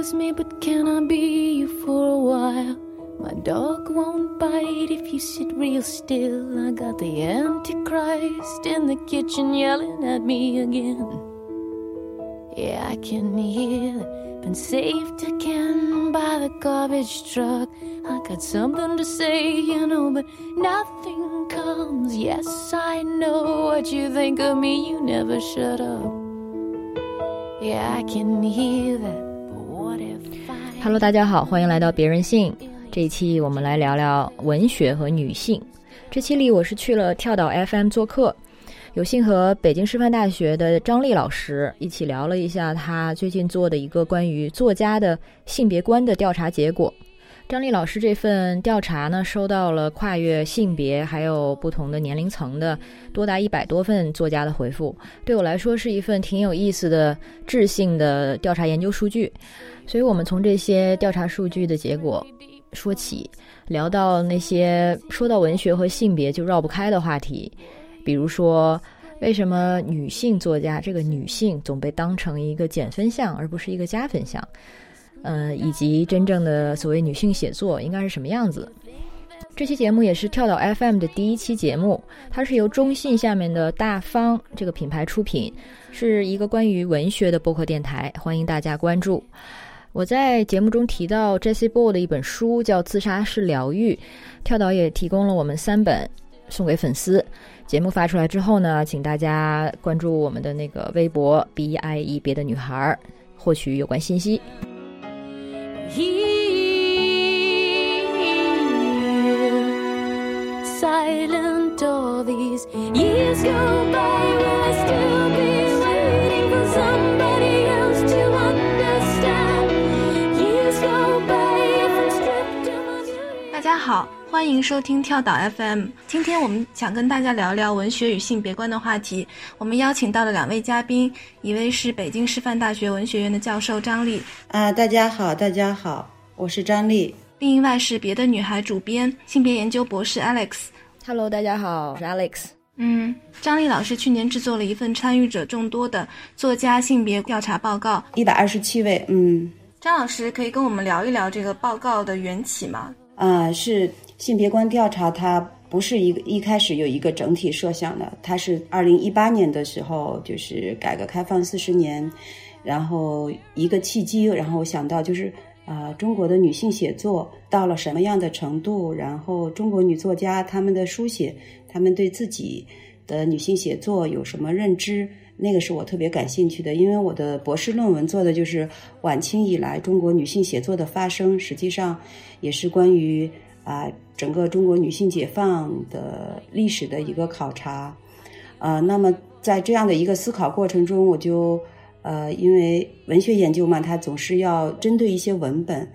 lose me, but can I be you for a while? My dog won't bite if you sit real still. I got the Antichrist in the kitchen yelling at me again. Yeah, I can hear. Been saved again by the garbage truck. I got something to say, you know, but nothing comes. Yes, I know what you think of me. You never shut up. Yeah, I can hear that. Hello，大家好，欢迎来到别人性。这一期我们来聊聊文学和女性。这期里我是去了跳岛 FM 做客，有幸和北京师范大学的张丽老师一起聊了一下他最近做的一个关于作家的性别观的调查结果。张丽老师这份调查呢，收到了跨越性别还有不同的年龄层的多达一百多份作家的回复，对我来说是一份挺有意思的质性的调查研究数据。所以我们从这些调查数据的结果说起，聊到那些说到文学和性别就绕不开的话题，比如说为什么女性作家这个女性总被当成一个减分项而不是一个加分项？呃，以及真正的所谓女性写作应该是什么样子？这期节目也是跳岛 FM 的第一期节目，它是由中信下面的大方这个品牌出品，是一个关于文学的播客电台，欢迎大家关注。我在节目中提到 Jessie Ball 的一本书叫《自杀式疗愈》，跳岛也提供了我们三本送给粉丝。节目发出来之后呢，请大家关注我们的那个微博 B I E 别的女孩，获取有关信息。Here, silent all these years go by, will I still be waiting for somebody 大家好，欢迎收听跳岛 FM。今天我们想跟大家聊聊文学与性别观的话题。我们邀请到了两位嘉宾，一位是北京师范大学文学院的教授张丽，啊，大家好，大家好，我是张丽。另一位是别的女孩主编、性别研究博士 Alex。Hello，大家好，我是 Alex。嗯，张丽老师去年制作了一份参与者众多的作家性别调查报告。一百二十七位，嗯，张老师可以跟我们聊一聊这个报告的缘起吗？啊，是性别观调查，它不是一个一开始有一个整体设想的，它是二零一八年的时候，就是改革开放四十年，然后一个契机，然后我想到就是。啊，中国的女性写作到了什么样的程度？然后中国女作家她们的书写，她们对自己的女性写作有什么认知？那个是我特别感兴趣的，因为我的博士论文做的就是晚清以来中国女性写作的发生，实际上也是关于啊整个中国女性解放的历史的一个考察。啊，那么在这样的一个思考过程中，我就。呃，因为文学研究嘛，它总是要针对一些文本，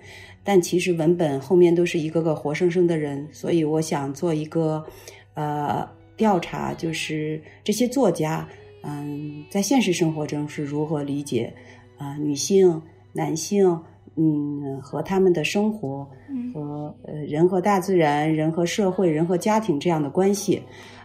但其实文本后面都是一个个活生生的人，所以我想做一个呃调查，就是这些作家，嗯，在现实生活中是如何理解啊、女性、男性，嗯，和他们的生活和呃人和大自然、人和社会、人和家庭这样的关系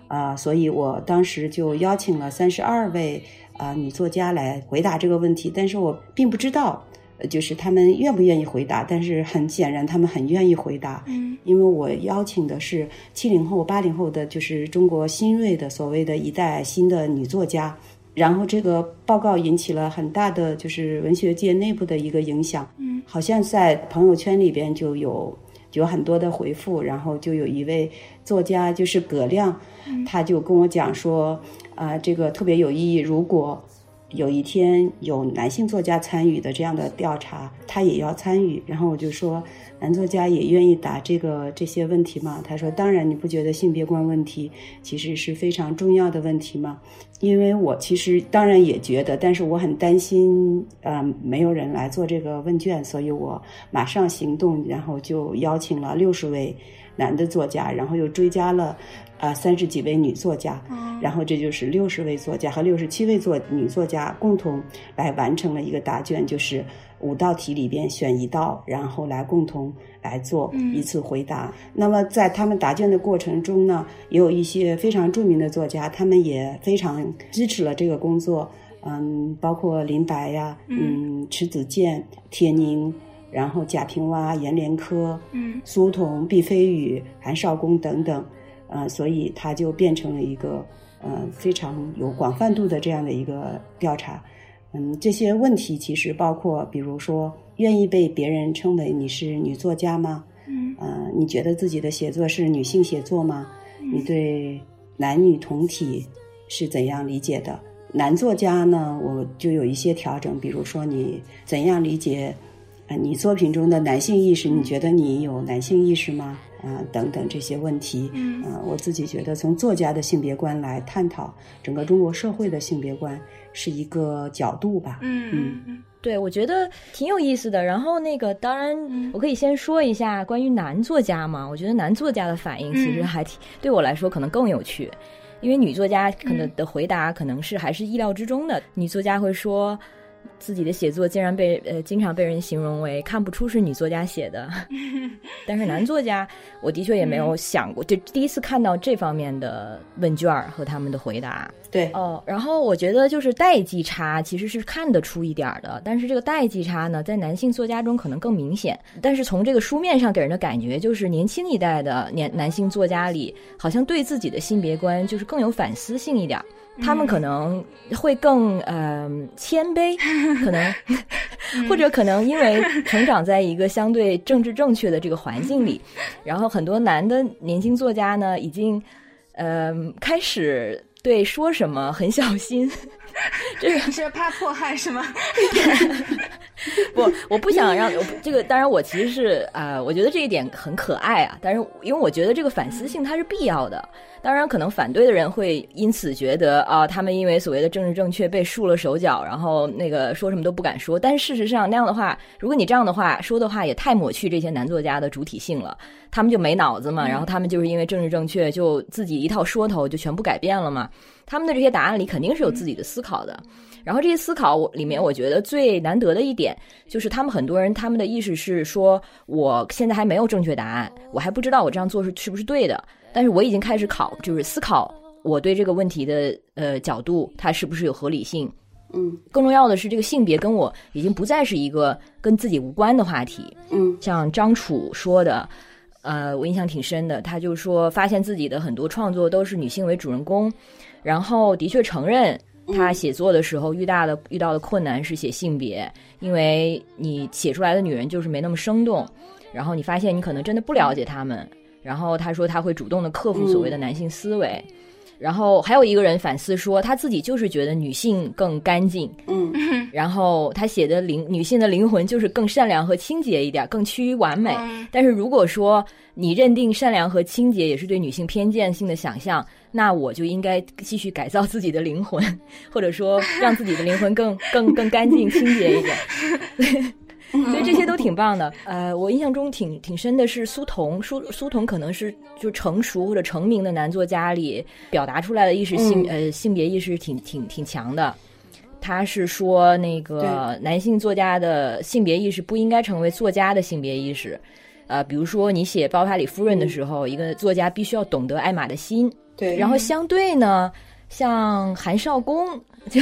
啊、所以我当时就邀请了三十二位。啊，女作家来回答这个问题，但是我并不知道，呃，就是他们愿不愿意回答。但是很显然，他们很愿意回答，嗯，因为我邀请的是七零后、八零后的，就是中国新锐的所谓的一代新的女作家。然后这个报告引起了很大的就是文学界内部的一个影响，嗯，好像在朋友圈里边就有有很多的回复，然后就有一位作家就是葛亮，他就跟我讲说。啊，这个特别有意义。如果有一天有男性作家参与的这样的调查，他也要参与。然后我就说，男作家也愿意答这个这些问题吗？他说，当然。你不觉得性别观问题其实是非常重要的问题吗？因为我其实当然也觉得，但是我很担心，呃，没有人来做这个问卷，所以我马上行动，然后就邀请了六十位男的作家，然后又追加了。啊，三十几位女作家，然后这就是六十位作家和六十七位作女作家共同来完成了一个答卷，就是五道题里边选一道，然后来共同来做一次回答。那么在他们答卷的过程中呢，也有一些非常著名的作家，他们也非常支持了这个工作。嗯，包括林白呀，嗯，迟子建、铁凝，然后贾平凹、阎连科，嗯，苏童、毕飞宇、韩少功等等，呃，所以它就变成了一个呃非常有广泛度的这样的一个调查。嗯，这些问题其实包括，比如说，愿意被别人称为你是女作家吗？嗯，呃，你觉得自己的写作是女性写作吗？你对男女同体是怎样理解的？男作家呢，我就有一些调整，比如说你怎样理解，呃，你作品中的男性意识？你觉得你有男性意识吗？啊、等等这些问题，嗯呃，我自己觉得从作家的性别观来探讨整个中国社会的性别观是一个角度吧。嗯嗯嗯对，我觉得挺有意思的。然后那个，当然，我可以先说一下关于男作家嘛。我觉得男作家的反应其实还挺，对我来说可能更有趣，因为女作家可能的回答可能是还是意料之中的。女作家会说。自己的写作竟然被呃经常被人形容为看不出是女作家写的，但是男作家我的确也没有想过，就第一次看到这方面的问卷儿和他们的回答。对，哦，然后我觉得就是代际差其实是看得出一点儿的，但是这个代际差呢，在男性作家中可能更明显。但是从这个书面上给人的感觉，就是年轻一代的年男性作家里，好像对自己的性别观就是更有反思性一点儿。他们可能会更呃谦卑，可能或者可能因为成长在一个相对政治正确的这个环境里，然后很多男的年轻作家呢，已经呃开始对说什么很小心。这个是怕迫害是吗？不，我不想让这个。当然，我其实是啊、呃我觉得这一点很可爱啊。但是，因为我觉得这个反思性它是必要的。当然，可能反对的人会因此觉得啊、他们因为所谓的政治正确被束了手脚，然后那个说什么都不敢说。但事实上，那样的话，如果你这样的话说的话，也太抹去这些男作家的主体性了。他们就没脑子嘛，然后他们就是因为政治正确，就自己一套说头就全部改变了嘛。他们的这些答案里肯定是有自己的思考的。然后这些思考我里面，我觉得最难得的一点就是，他们很多人他们的意识是说，我现在还没有正确答案，我还不知道我这样做是是不是对的，但是我已经开始考，就是思考我对这个问题的呃角度，它是不是有合理性。嗯更重要的是，这个性别跟我已经不再是一个跟自己无关的话题。嗯像张楚说的，呃，我印象挺深的。他就说，发现自己的很多创作都是女性为主人公，然后的确承认他写作的时候遇到的遇到的困难是写性别，因为你写出来的女人就是没那么生动，然后你发现你可能真的不了解她们。然后他说他会主动的克服所谓的男性思维。然后还有一个人反思说，他自己就是觉得女性更干净，嗯然后他写的灵女性的灵魂就是更善良和清洁一点，更趋于完美。嗯但是如果说你认定善良和清洁也是对女性偏见性的想象，那我就应该继续改造自己的灵魂，或者说让自己的灵魂更更更干净、清洁一点。所以这些都挺棒的。呃，我印象中挺挺深的是苏童，苏苏童可能是就成熟或者成名的男作家里表达出来的意识性、呃性别意识挺挺挺强的。他是说，那个男性作家的性别意识不应该成为作家的性别意识。呃，比如说你写《包法里夫人》的时候，一个作家必须要懂得艾玛的心。对，然后相对呢，像韩少功就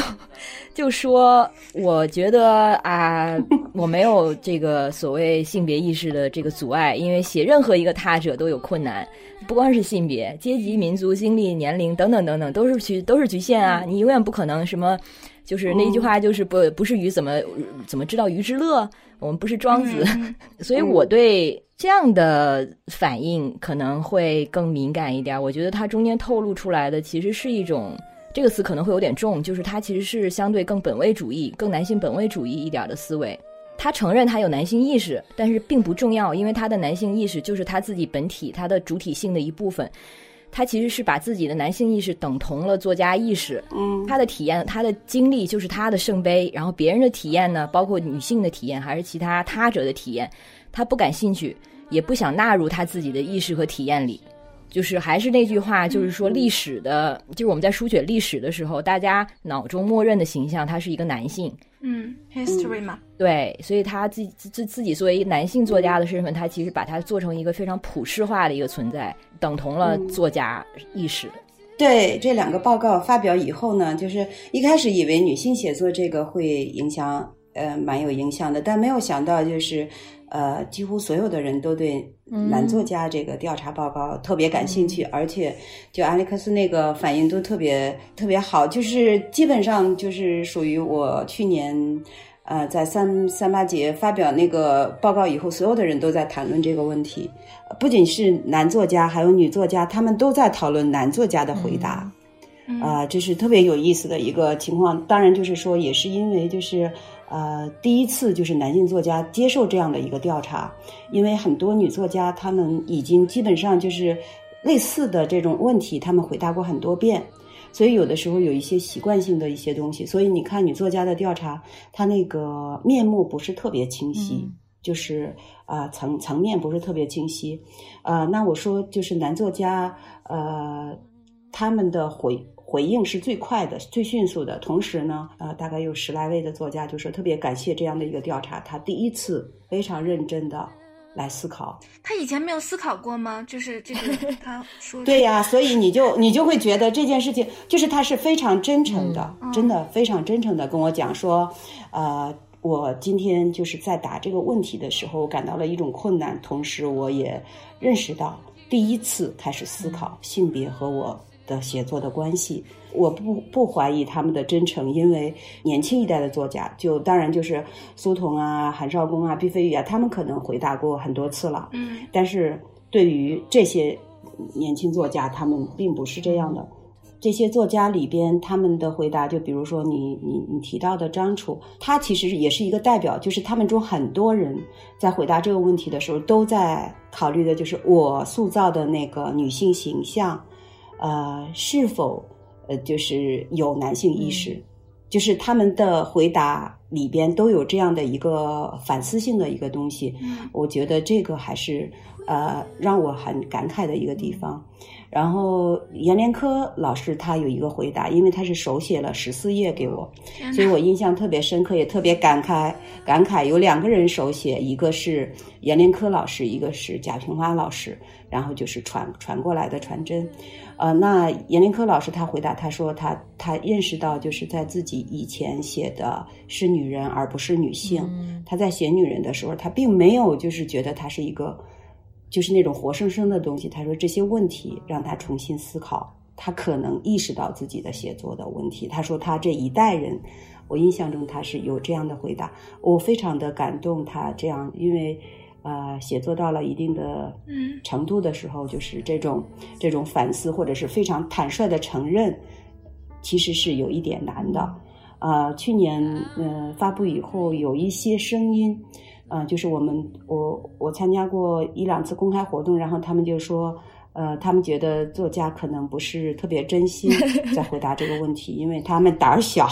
就说，我觉得啊，我没有这个所谓性别意识的这个阻碍，因为写任何一个他者都有困难，不光是性别、阶级、民族、经历、年龄等等等等，都是局都是局限啊，你永远不可能什么。就是那句话，就是不不是鱼怎么怎么知道鱼之乐？我们不是庄子，所以我对这样的反应可能会更敏感一点。我觉得它中间透露出来的其实是一种这个词可能会有点重，就是他其实是相对更本位主义、更男性本位主义一点的思维。他承认他有男性意识，但是并不重要，因为他的男性意识就是他自己本体、他的主体性的一部分。他其实是把自己的男性意识等同了作家意识，嗯他的体验、他的经历就是他的圣杯，然后别人的体验呢，包括女性的体验还是其他他者的体验，他不感兴趣，也不想纳入他自己的意识和体验里。就是还是那句话，就是说历史的，就是我们在书写历史的时候，大家脑中默认的形象，他是一个男性，嗯，history 嘛，对，所以他自自自自己作为一个男性作家的身份，他其实把它做成一个非常普世化的一个存在，等同了作家意识。对这两个报告发表以后呢，就是一开始以为女性写作这个会影响，呃，蛮有影响的，但没有想到就是，呃，几乎所有的人都对男作家这个调查报告特别感兴趣，而且就阿历克斯那个反应都特别特别好，就是基本上就是属于我去年。呃，在三三八节发表那个报告以后，所有的人都在谈论这个问题，不仅是男作家，还有女作家，他们都在讨论男作家的回答，啊，这是特别有意思的一个情况。当然，就是说，也是因为就是呃，第一次就是男性作家接受这样的一个调查，因为很多女作家她们已经基本上就是类似的这种问题，他们回答过很多遍。所以有的时候有一些习惯性的一些东西，所以你看女作家的调查，她那个面目不是特别清晰，就是啊层层面不是特别清晰，呃，那我说就是男作家，呃，他们的回回应是最快的、最迅速的，同时呢，呃，大概有十来位的作家就说特别感谢这样的一个调查，他第一次非常认真的。来思考，他以前没有思考过吗？就是这个，他说对呀，所以你就你就会觉得这件事情，就是他是非常真诚的，真的非常真诚的跟我讲说，呃，我今天就是在答这个问题的时候感到了一种困难，同时我也认识到第一次开始思考性别和我的写作的关系。我不不怀疑他们的真诚，因为年轻一代的作家，就当然就是苏童啊、韩少功啊、毕飞宇啊，他们可能回答过很多次了。嗯，但是对于这些年轻作家，他们并不是这样的。这些作家里边，他们的回答，就比如说你你你提到的张楚，他其实也是一个代表，就是他们中很多人在回答这个问题的时候，都在考虑的就是我塑造的那个女性形象，呃，是否。呃，就是有男性意识，就是他们的回答里边都有这样的一个反思性的一个东西。嗯，我觉得这个还是呃让我很感慨的一个地方。然后阎连科老师他有一个回答，因为他是手写了十四页给我，所以我印象特别深刻，也特别感慨。感慨有两个人手写，一个是阎连科老师，一个是贾平凹老师，然后就是传传过来的传真。呃，那阎连科老师他回答，他说他他认识到，就是在自己以前写的是女人而不是女性。他在写女人的时候，他并没有就是觉得她是一个，就是那种活生生的东西。他说这些问题让他重新思考，他可能意识到自己的写作的问题。他说他这一代人，我印象中他是有这样的回答，我非常的感动。他这样，因为。呃，写作到了一定的程度的时候，就是这种这种反思，或者是非常坦率的承认，其实是有一点难的。呃，去年呃发布以后，有一些声音，呃，就是我们我我参加过一两次公开活动，然后他们就说。呃，他们觉得作家可能不是特别真心 在回答这个问题，因为他们胆儿小，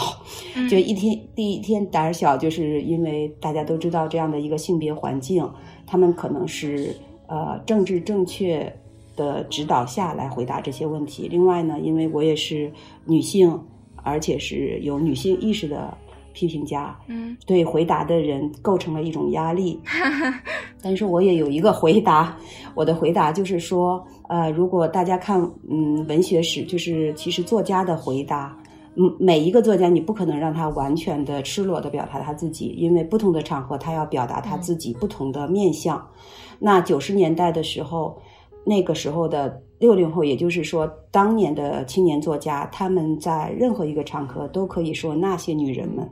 就一天第一天胆儿小，就是因为大家都知道这样的一个性别环境，他们可能是呃政治正确的指导下来回答这些问题。另外呢，因为我也是女性，而且是有女性意识的。批评家，嗯，对回答的人构成了一种压力。但是我也有一个回答，我的回答就是说，呃，如果大家看，嗯，文学史，就是其实作家的回答，嗯，每一个作家你不可能让他完全的赤裸的表达他自己，因为不同的场合他要表达他自己不同的面相。那九十年代的时候，那个时候的六零后，也就是说当年的青年作家，他们在任何一个场合都可以说那些女人们。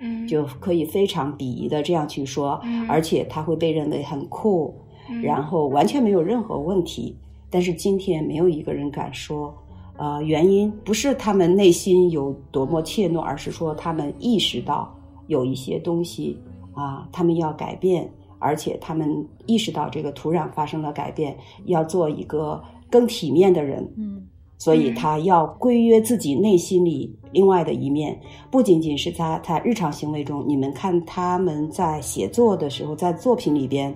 嗯就可以非常鄙夷的这样去说，而且他会被认为很酷，然后完全没有任何问题。但是今天没有一个人敢说，呃，原因不是他们内心有多么怯懦，而是说他们意识到有一些东西啊，他们要改变，而且他们意识到这个土壤发生了改变，要做一个更体面的人。嗯。所以他要规约自己内心里另外的一面，不仅仅是他他日常行为中，你们看他们在写作的时候，在作品里边，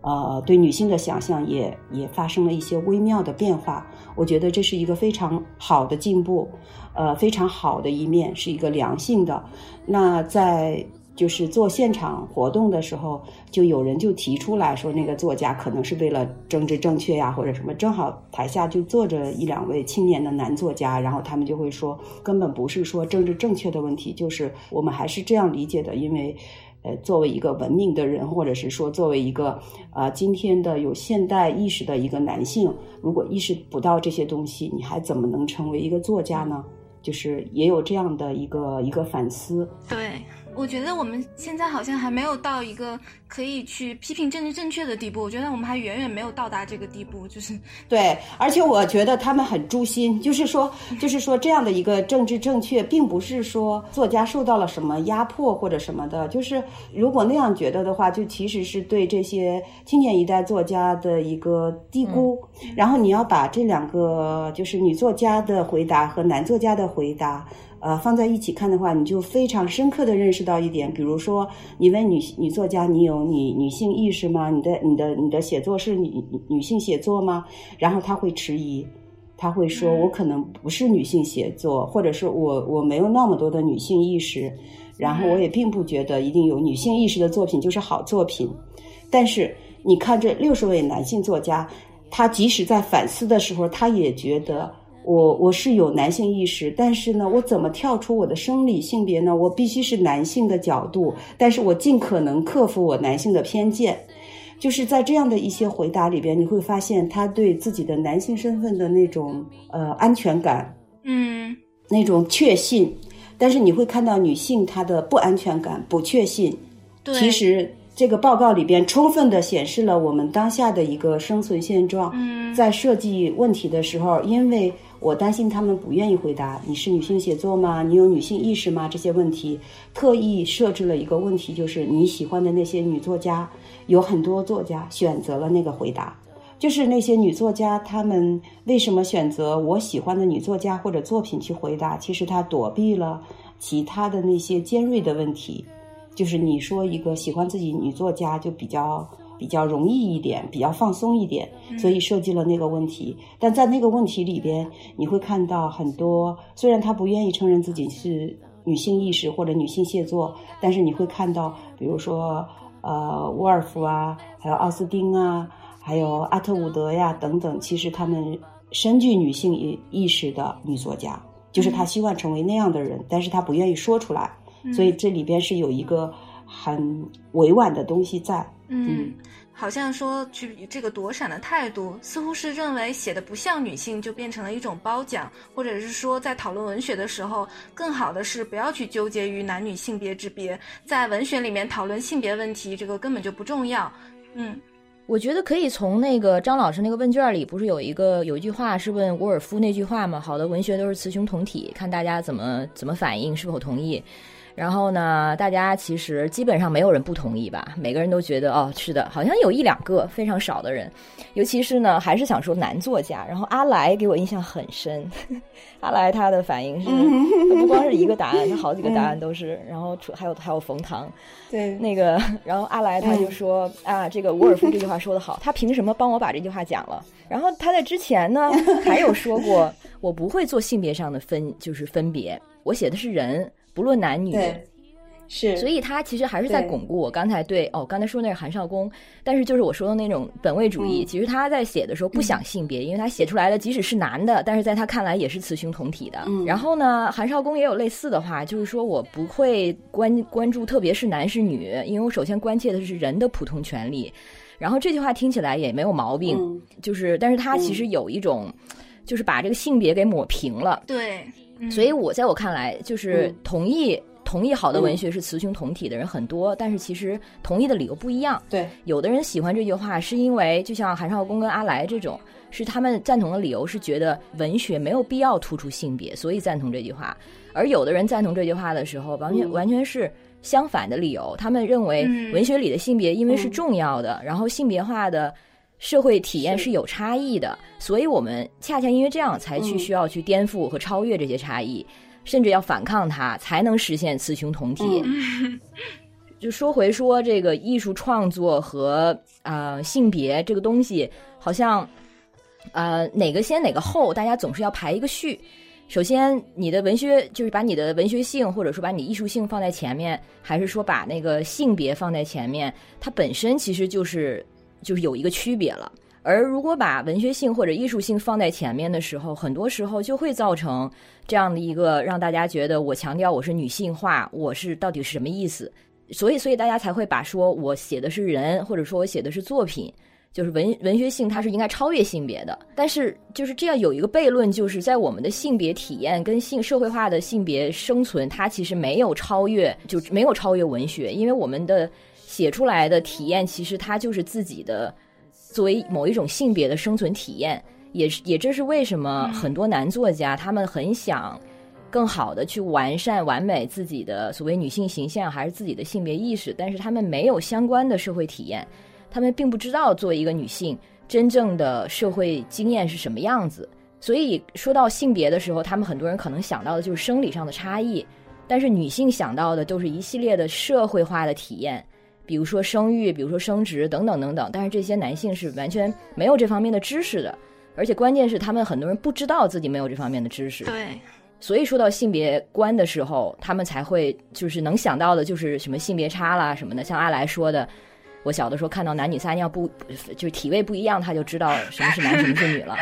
呃，对女性的想象也也发生了一些微妙的变化。我觉得这是一个非常好的进步，呃，非常好的一面，是一个良性的。那在就是做现场活动的时候，就有人就提出来说，那个作家可能是为了政治正确呀，或者什么。正好台下就坐着一两位青年的男作家，然后他们就会说，根本不是说政治正确的问题，就是我们还是这样理解的，因为，呃，作为一个文明的人，或者是说作为一个啊今天的有现代意识的一个男性，如果意识不到这些东西，你还怎么能成为一个作家呢？就是也有这样的一个一个反思。对。我觉得我们现在好像还没有到一个可以去批评政治正确的地步。我觉得我们还远远没有到达这个地步。就是对，而且我觉得他们很诛心，就是说，就是说这样的一个政治正确，并不是说作家受到了什么压迫或者什么的。就是如果那样觉得的话，就其实是对这些青年一代作家的一个低估。然后你要把这两个，就是女作家的回答和男作家的回答。呃，放在一起看的话，你就非常深刻的认识到一点，比如说，你问女女作家，你有女女性意识吗？你的你的你的写作是女女性写作吗？然后她会迟疑，他会说，我可能不是女性写作，或者是我我没有那么多的女性意识，然后我也并不觉得一定有女性意识的作品就是好作品。但是你看这六十位男性作家，他即使在反思的时候，他也觉得。我我是有男性意识，但是呢，我怎么跳出我的生理性别呢？我必须是男性的角度，但是我尽可能克服我男性的偏见，就是在这样的一些回答里边，你会发现他对自己的男性身份的那种呃安全感，嗯，那种确信，但是你会看到女性她的不安全感、不确信，其实。这个报告里边充分的显示了我们当下的一个生存现状。嗯，在设计问题的时候，因为我担心他们不愿意回答你是女性写作吗？你有女性意识吗？这些问题，特意设置了一个问题，就是你喜欢的那些女作家，有很多作家选择了那个回答，就是那些女作家，她们为什么选择我喜欢的女作家或者作品去回答？其实她躲避了其他的那些尖锐的问题。就是你说一个喜欢自己女作家就比较比较容易一点，比较放松一点，所以设计了那个问题。但在那个问题里边，你会看到很多，虽然他不愿意承认自己是女性意识或者女性写作，但是你会看到，比如说呃沃尔夫啊，还有奥斯汀啊，还有阿特伍德呀等等，其实他们深具女性意意识的女作家，就是他希望成为那样的人，但是他不愿意说出来。所以这里边是有一个很委婉的东西在，嗯，好像说去这个躲闪的态度，似乎是认为写的不像女性就变成了一种褒奖，或者是说在讨论文学的时候，更好的是不要去纠结于男女性别之别，在文学里面讨论性别问题，这个根本就不重要。嗯，我觉得可以从那个张老师那个问卷里，不是有一个有一句话是问沃尔夫那句话吗？好的文学都是雌雄同体，看大家怎么怎么反应，是否同意。然后呢，大家其实基本上没有人不同意吧？每个人都觉得哦，是的，好像有一两个非常少的人，尤其是呢，还是想说男作家。然后阿来给我印象很深，阿来他的反应是，他不光是一个答案，他好几个答案都是。然后还有还有冯唐，对那个，然后阿来他就说啊，这个沃尔夫这句话说的好，他凭什么帮我把这句话讲了？然后他在之前呢还有说过，我不会做性别上的分，就是分别，我写的是人。不论男女，是，所以他其实还是在巩固我刚才对哦，刚才说那是韩少功，但是就是我说的那种本位主义，其实他在写的时候不想性别，因为他写出来的即使是男的，但是在他看来也是雌雄同体的。然后呢，韩少功也有类似的话，就是说我不会关关注，特别是男是女，因为我首先关切的是人的普通权利。然后这句话听起来也没有毛病，就是，但是他其实有一种，就是把这个性别给抹平了。对。所以，我在我看来，就是同意同意好的文学是雌雄同体的人很多，但是其实同意的理由不一样。对，有的人喜欢这句话，是因为就像韩少功跟阿来这种，是他们赞同的理由是觉得文学没有必要突出性别，所以赞同这句话。而有的人赞同这句话的时候，完全完全是相反的理由，他们认为文学里的性别因为是重要的，然后性别化的。社会体验是有差异的，所以我们恰恰因为这样才去需要去颠覆和超越这些差异，甚至要反抗它，才能实现雌雄同体。就说回说这个艺术创作和呃性别这个东西，好像呃哪个先哪个后，大家总是要排一个序。首先，你的文学就是把你的文学性，或者说把你艺术性放在前面，还是说把那个性别放在前面？它本身其实就是就是有一个区别了。而如果把文学性或者艺术性放在前面的时候，很多时候就会造成这样的一个让大家觉得我强调我是女性化，我是到底是什么意思？所以，所以大家才会把说我写的是人，或者说我写的是作品。就是文文学性，它是应该超越性别的。但是就是这样有一个悖论，就是在我们的性别体验跟性社会化的性别生存，它其实没有超越，就没有超越文学。因为我们的写出来的体验，其实它就是自己的作为某一种性别的生存体验。也是也这是为什么很多男作家他们很想更好的去完善完美自己的所谓女性形象，还是自己的性别意识，但是他们没有相关的社会体验。他们并不知道作为一个女性真正的社会经验是什么样子，所以说到性别的时候，他们很多人可能想到的就是生理上的差异，但是女性想到的都是一系列的社会化的体验，比如说生育，比如说生殖等等等等。但是这些男性是完全没有这方面的知识的，而且关键是他们很多人不知道自己没有这方面的知识。对，所以说到性别观的时候，他们才会就是能想到的就是什么性别差啦什么的，像阿来说的。我小的时候看到男女撒尿不，就是体位不一样，他就知道什么是男，什么是女了。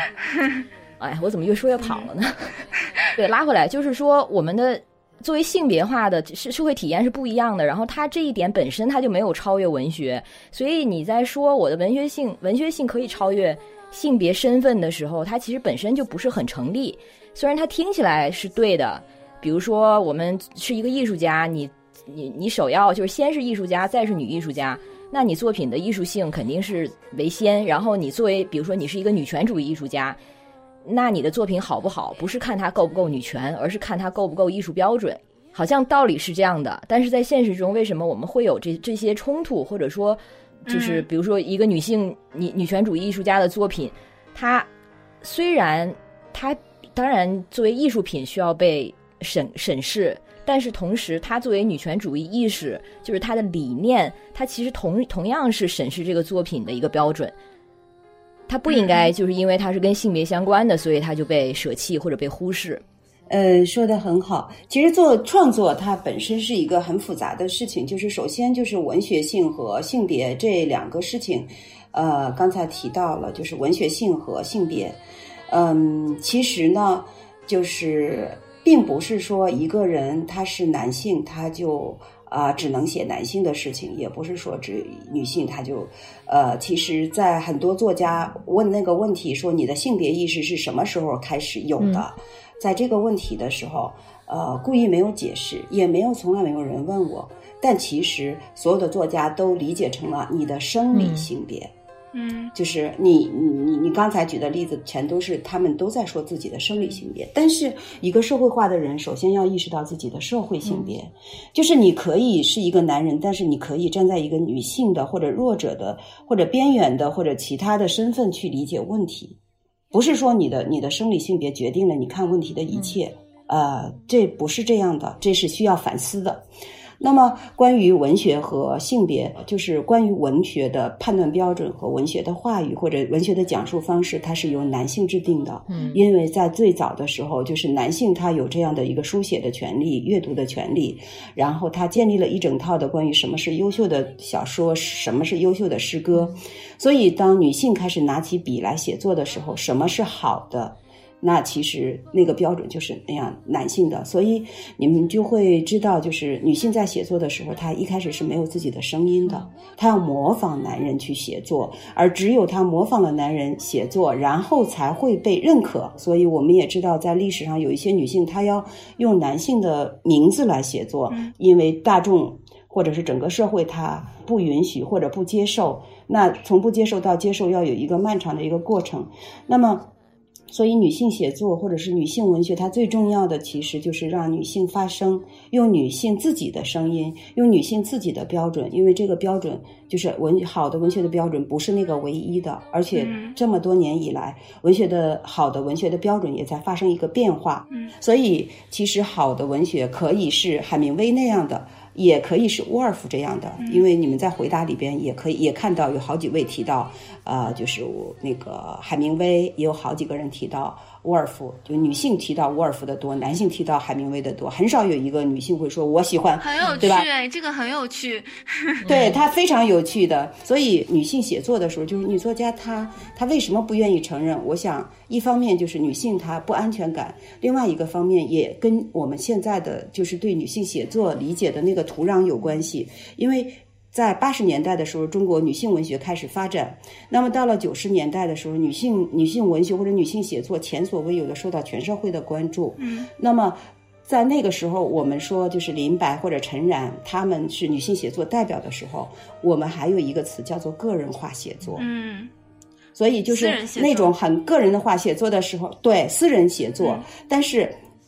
哎，我怎么越说越跑了呢？对，拉回来就是说，我们的作为性别化的社社会体验是不一样的。然后他这一点本身他就没有超越文学，所以你在说我的文学性，文学性可以超越性别身份的时候，它其实本身就不是很成立。虽然它听起来是对的，比如说我们是一个艺术家，你 你你首要就是先是艺术家，再是女艺术家。那你作品的艺术性肯定是为先，然后你作为，比如说你是一个女权主义艺术家，那你的作品好不好，不是看它够不够女权，而是看它够不够艺术标准。好像道理是这样的，但是在现实中，为什么我们会有这这些冲突？或者说，就是比如说一个女性女女权主义艺术家的作品，她虽然她当然作为艺术品需要被审审视。但是同时，她作为女权主义意识，就是她的理念，她其实同同样是审视这个作品的一个标准。他不应该就是因为他是跟性别相关的，所以他就被舍弃或者被忽视。呃，说的很好。其实做创作，它本身是一个很复杂的事情。就是首先就是文学性和性别这两个事情。呃，刚才提到了，就是文学性和性别。嗯，其实呢，就是。并不是说一个人他是男性，他就啊只能写男性的事情，也不是说只女性她就，呃，其实，在很多作家问那个问题说你的性别意识是什么时候开始有的，在这个问题的时候，呃，故意没有解释，也没有从来没有人问我，但其实所有的作家都理解成了你的生理性别。嗯，就是你你你你刚才举的例子，全都是他们都在说自己的生理性别。但是一个社会化的人，首先要意识到自己的社会性别，就是你可以是一个男人，但是你可以站在一个女性的或者弱者的或者边缘的或者其他的身份去理解问题，不是说你的你的生理性别决定了你看问题的一切，呃，这不是这样的，这是需要反思的。那么，关于文学和性别，就是关于文学的判断标准和文学的话语或者文学的讲述方式，它是由男性制定的。嗯，因为在最早的时候，就是男性他有这样的一个书写的权利、阅读的权利，然后他建立了一整套的关于什么是优秀的小说、什么是优秀的诗歌。所以，当女性开始拿起笔来写作的时候，什么是好的？那其实那个标准就是那样男性的，所以你们就会知道，就是女性在写作的时候，她一开始是没有自己的声音的，她要模仿男人去写作，而只有她模仿了男人写作，然后才会被认可。所以我们也知道，在历史上有一些女性，她要用男性的名字来写作，因为大众或者是整个社会她不允许或者不接受。那从不接受到接受，要有一个漫长的一个过程。那么。所以，女性写作或者是女性文学，它最重要的其实就是让女性发声，用女性自己的声音，用女性自己的标准。因为这个标准就是文好的文学的标准，不是那个唯一的。而且这么多年以来，文学的好的文学的标准也在发生一个变化。所以，其实好的文学可以是海明威那样的。也可以是沃尔夫这样的，因为你们在回答里边也可以也看到有好几位提到，呃，就是那个海明威，也有好几个人提到沃尔夫，就女性提到沃尔夫的多，男性提到海明威的多，很少有一个女性会说我喜欢，很有趣对这个很有趣。对她非常有趣的。所以女性写作的时候，就是女作家她她为什么不愿意承认？我想一方面就是女性她不安全感，另外一个方面也跟我们现在的就是对女性写作理解的那个土壤有关系，因为。在八十年代的时候，中国女性文学开始发展。那么到了九十年代的时候，女性女性文学或者女性写作前所未有的受到全社会的关注。嗯，那么在那个时候，我们说就是林白或者陈然，他们是女性写作代表的时候，我们还有一个词叫做个人化写作。嗯，所以就是那种很个人的话写作的时候，对私人写作，嗯但是。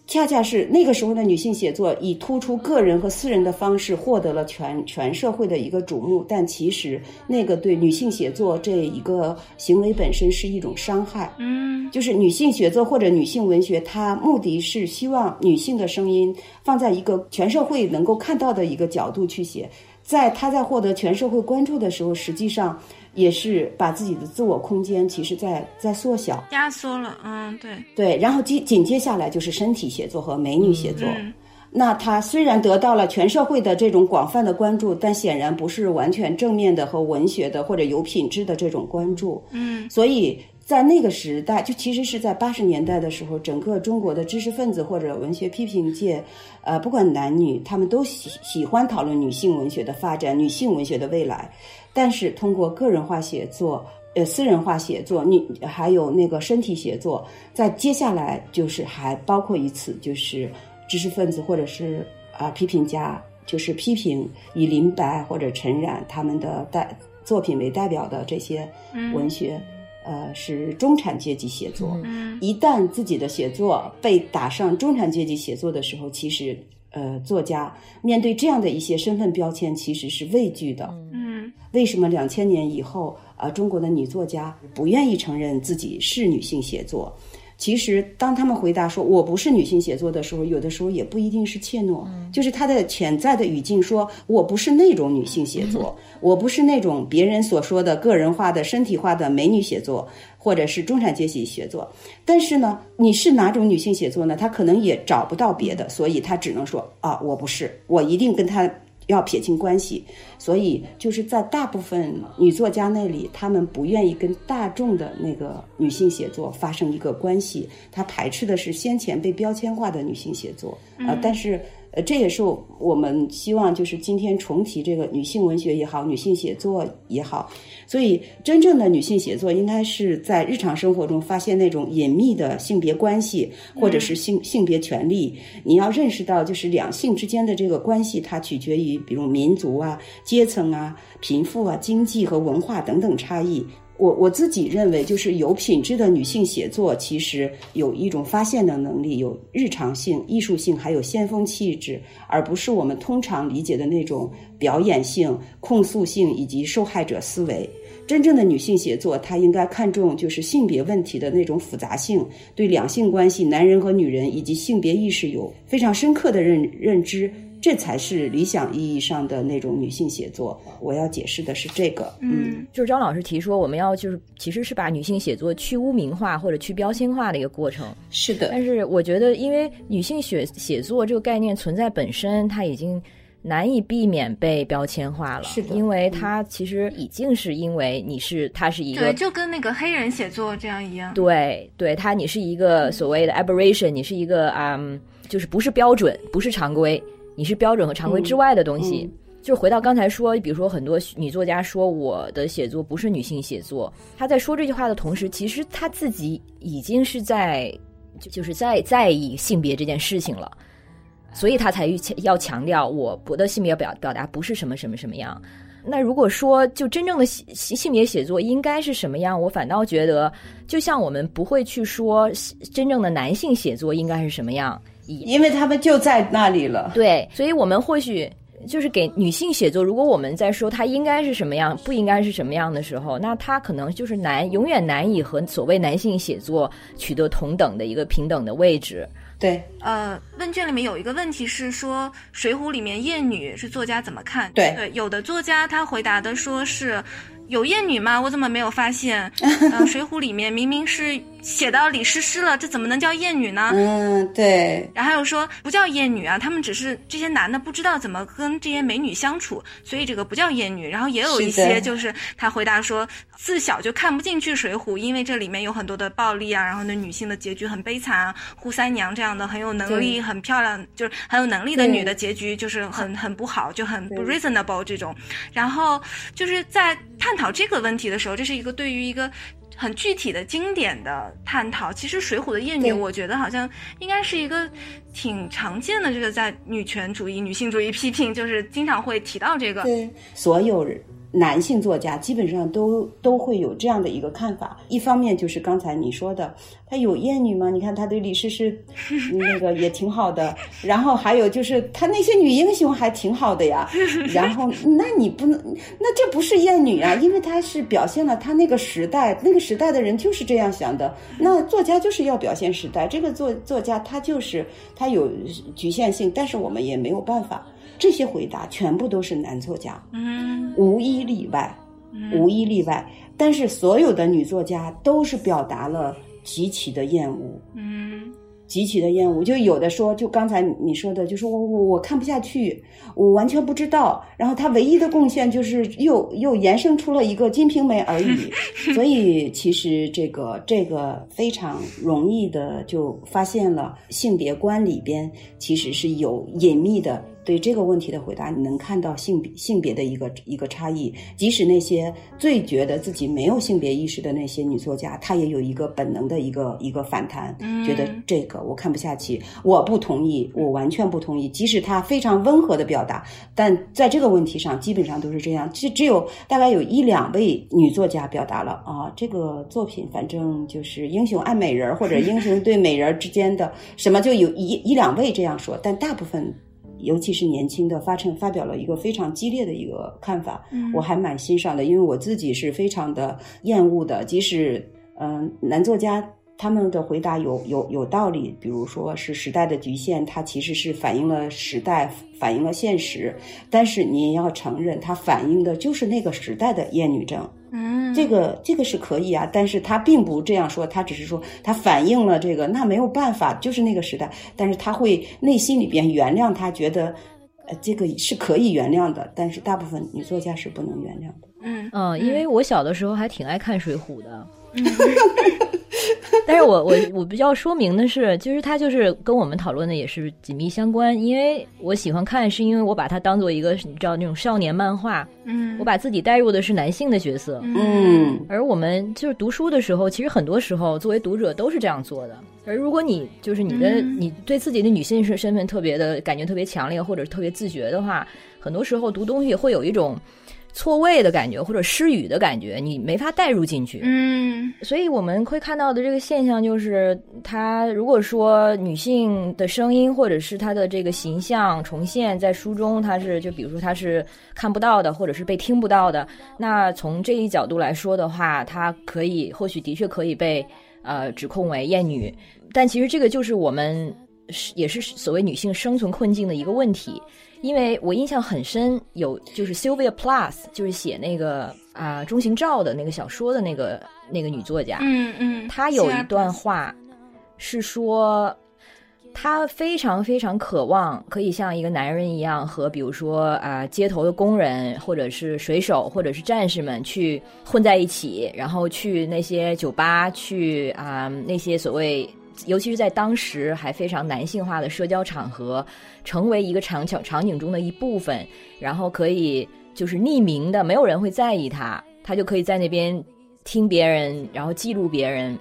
恰恰是那个时候的女性写作，以突出个人和私人的方式获得了全全社会的一个瞩目，但其实那个对女性写作这一个行为本身是一种伤害。嗯，就是女性写作或者女性文学，它目的是希望女性的声音放在一个全社会能够看到的一个角度去写，在她在获得全社会关注的时候，实际上也是把自己的自我空间其实在在缩小。压缩了。嗯，对，对，然后紧紧接下来就是身体写作和美女写作。嗯那他虽然得到了全社会的这种广泛的关注，但显然不是完全正面的和文学的或者有品质的这种关注。嗯所以在那个时代，就其实是在八十年代的时候，整个中国的知识分子或者文学批评界，呃，不管男女，他们都喜喜欢讨论女性文学的发展、女性文学的未来。但是通过个人化写作、呃私人化写作，女还有那个身体写作，在接下来就是还包括一次，就是知识分子或者是啊、批评家，就是批评以林白或者陈冉他们的代作品为代表的这些文学。呃，是中产阶级写作。嗯一旦自己的写作被打上中产阶级写作的时候，其实呃，作家面对这样的一些身份标签，其实是畏惧的。嗯为什么两千年以后啊、呃中国的女作家不愿意承认自己是女性写作？其实，当他们回答说“我不是女性写作”的时候，有的时候也不一定是怯懦，就是他的潜在的语境说“我不是那种女性写作，我不是那种别人所说的个人化的、身体化的美女写作，或者是中产阶级写作”。但是呢，你是哪种女性写作呢？他可能也找不到别的，所以他只能说啊，我不是，我一定跟他要撇清关系。所以就是在大部分女作家那里，她们不愿意跟大众的那个女性写作发生一个关系，她排斥的是先前被标签化的女性写作。呃，但是呃，这也是我们希望就是今天重提这个女性文学也好，女性写作也好。所以，真正的女性写作应该是在日常生活中发现那种隐秘的性别关系，或者是性性别权利。你要认识到，就是两性之间的这个关系，它取决于比如民族啊、阶层啊、贫富啊、经济和文化等等差异。我我自己认为，就是有品质的女性写作，其实有一种发现的能力，有日常性、艺术性，还有先锋气质，而不是我们通常理解的那种表演性、控诉性以及受害者思维。真正的女性写作，她应该看重就是性别问题的那种复杂性，对两性关系、男人和女人以及性别意识有非常深刻的认认知，这才是理想意义上的那种女性写作。我要解释的是这个，嗯就是张老师提说，我们要就是其实是把女性写作去污名化或者去标签化的一个过程。是的，但是我觉得，因为女性写写作这个概念存在本身，它已经难以避免被标签化了。是的因为它其实已经是因为你是它是一个对，个就跟那个黑人写作这样一样。对对，它你是一个所谓的 aberration，你是一个嗯，就是不是标准，不是常规，你是标准和常规之外的东西。嗯就是回到刚才说，比如说很多女作家说我的写作不是女性写作，她在说这句话的同时，其实她自己已经是在就就是在在意性别这件事情了，所以她才要强调我我的性别表表达不是什么什么什么样。那如果说就真正的性性性别写作应该是什么样，我反倒觉得，就像我们不会去说真正的男性写作应该是什么样，因为他们就在那里了。对，所以我们或许就是给女性写作，如果我们在说她应该是什么样，不应该是什么样的时候，那她可能就是难，永远难以和所谓男性写作取得同等的一个平等的位置。对呃，问卷里面有一个问题是说，《水浒》里面艳女是作家怎么看？对对，有的作家他回答的说是有艳女吗？我怎么没有发现？呃，《水浒》里面明明是写到李师师了，这怎么能叫艳女呢？嗯，对。然后又说不叫艳女啊，他们只是这些男的不知道怎么跟这些美女相处，所以这个不叫艳女。然后也有一些就是他回答说，自小就看不进去《水浒》，因为这里面有很多的暴力啊，然后那女性的结局很悲惨啊，扈三娘这样的很有能力、很漂亮，就是很有能力的女的结局就是很很不好，就很不 reasonable 这种。然后就是在探讨这个问题的时候，这是一个对于一个。很具体的经典的探讨，其实《水浒》的艳女，我觉得好像应该是一个挺常见的，这个在女权主义、女性主义批评，就是经常会提到这个。对，所有人。男性作家基本上都都会有这样的一个看法，一方面就是刚才你说的，他有艳女吗？你看他对李师师 那个也挺好的，然后还有就是他那些女英雄还挺好的呀。然后那你不能，那这不是艳女啊，因为他是表现了他那个时代，那个时代的人就是这样想的。那作家就是要表现时代，这个作作家他就是他有局限性，但是我们也没有办法。这些回答全部都是男作家，嗯，无一例外，无一例外。但是所有的女作家都是表达了极其的厌恶，嗯。极其的厌恶，就有的说，就刚才你说的，就说我我我看不下去，我完全不知道。然后他唯一的贡献就是又又延伸出了一个《金瓶梅》而已。所以其实这个这个非常容易的就发现了性别观里边其实是有隐秘的。对这个问题的回答，你能看到性别性别的一个一个差异。即使那些最觉得自己没有性别意识的那些女作家，她也有一个本能的一个一个反弹，觉得这个我看不下去，我不同意，我完全不同意。即使她非常温和的表达，但在这个问题上，基本上都是这样。只只有大概有一两位女作家表达了啊，这个作品反正就是英雄爱美人或者英雄对美人之间的什么，就有一一两位这样说，但大部分。尤其是年轻的发成发表了一个非常激烈的一个看法，我还蛮欣赏的，因为我自己是非常的厌恶的。即使嗯，男作家他们的回答有有有道理，比如说是时代的局限，它其实是反映了时代，反映了现实。但是你也要承认，它反映的就是那个时代的厌女症。嗯，这个这个是可以啊，但是他并不这样说，他只是说他反映了这个，那没有办法，就是那个时代，但是他会内心里边原谅他，觉得呃这个是可以原谅的，但是大部分女作家是不能原谅的。嗯嗯，因为我小的时候还挺爱看《水浒》的。但是我我我比较说明的是，其实它就是跟我们讨论的也是紧密相关。因为我喜欢看，是因为我把它当做一个你知道那种少年漫画，嗯，我把自己带入的是男性的角色，嗯。而我们就是读书的时候，其实很多时候作为读者都是这样做的。而如果你就是你的你对自己的女性身身份特别的感觉特别强烈，或者是特别自觉的话，很多时候读东西会有一种。错位的感觉或者失语的感觉，你没法带入进去。嗯，所以我们会看到的这个现象就是，她如果说女性的声音或者是她的这个形象重现在书中，她是就比如说她是看不到的，或者是被听不到的，那从这一角度来说的话，她可以或许的确可以被呃指控为厌女，但其实这个就是我们是也是所谓女性生存困境的一个问题。因为我印象很深，有就是 Sylvia Plath，就是写那个啊中型照的那个小说的那个那个女作家，嗯嗯，她有一段话是说，她非常非常渴望可以像一个男人一样，和比如说啊街头的工人，或者是水手，或者是战士们去混在一起，然后去那些酒吧，去啊那些所谓。尤其是在当时还非常男性化的社交场合，成为一个场场场景中的一部分，然后可以就是匿名的，没有人会在意他，他就可以在那边听别人，然后记录别人，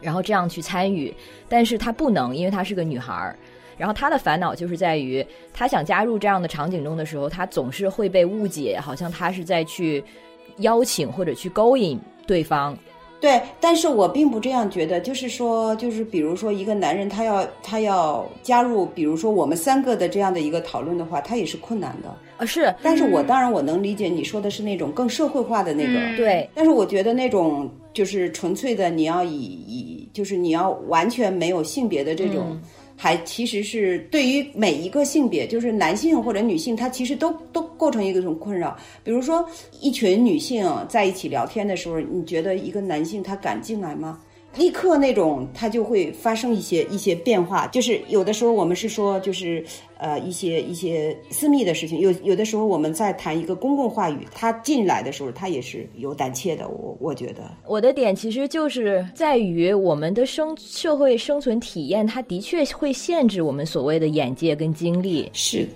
然后这样去参与。但是他不能，因为她是个女孩儿。然后她的烦恼就是在于，她想加入这样的场景中的时候，她总是会被误解，好像她是在去邀请或者去勾引对方。对，但是我并不这样觉得，就是说，就是比如说，一个男人他要他要加入，比如说我们三个的这样的一个讨论的话，他也是困难的啊。是，但是我当然我能理解你说的是那种更社会化的那个，对。但是我觉得那种就是纯粹的，你要以以就是你要完全没有性别的这种。还其实是对于每一个性别，就是男性或者女性，他其实都都构成一个种困扰。比如说，一群女性在一起聊天的时候，你觉得一个男性他敢进来吗？立刻那种它就会发生一些一些变化。就是有的时候我们是说，就是呃一些一些私密的事情，有有的时候我们在谈一个公共话语，他进来的时候，他也是有胆怯的。我我觉得我的点其实就是在于我们的生社会生存体验，它的确会限制我们所谓的眼界跟经历。是。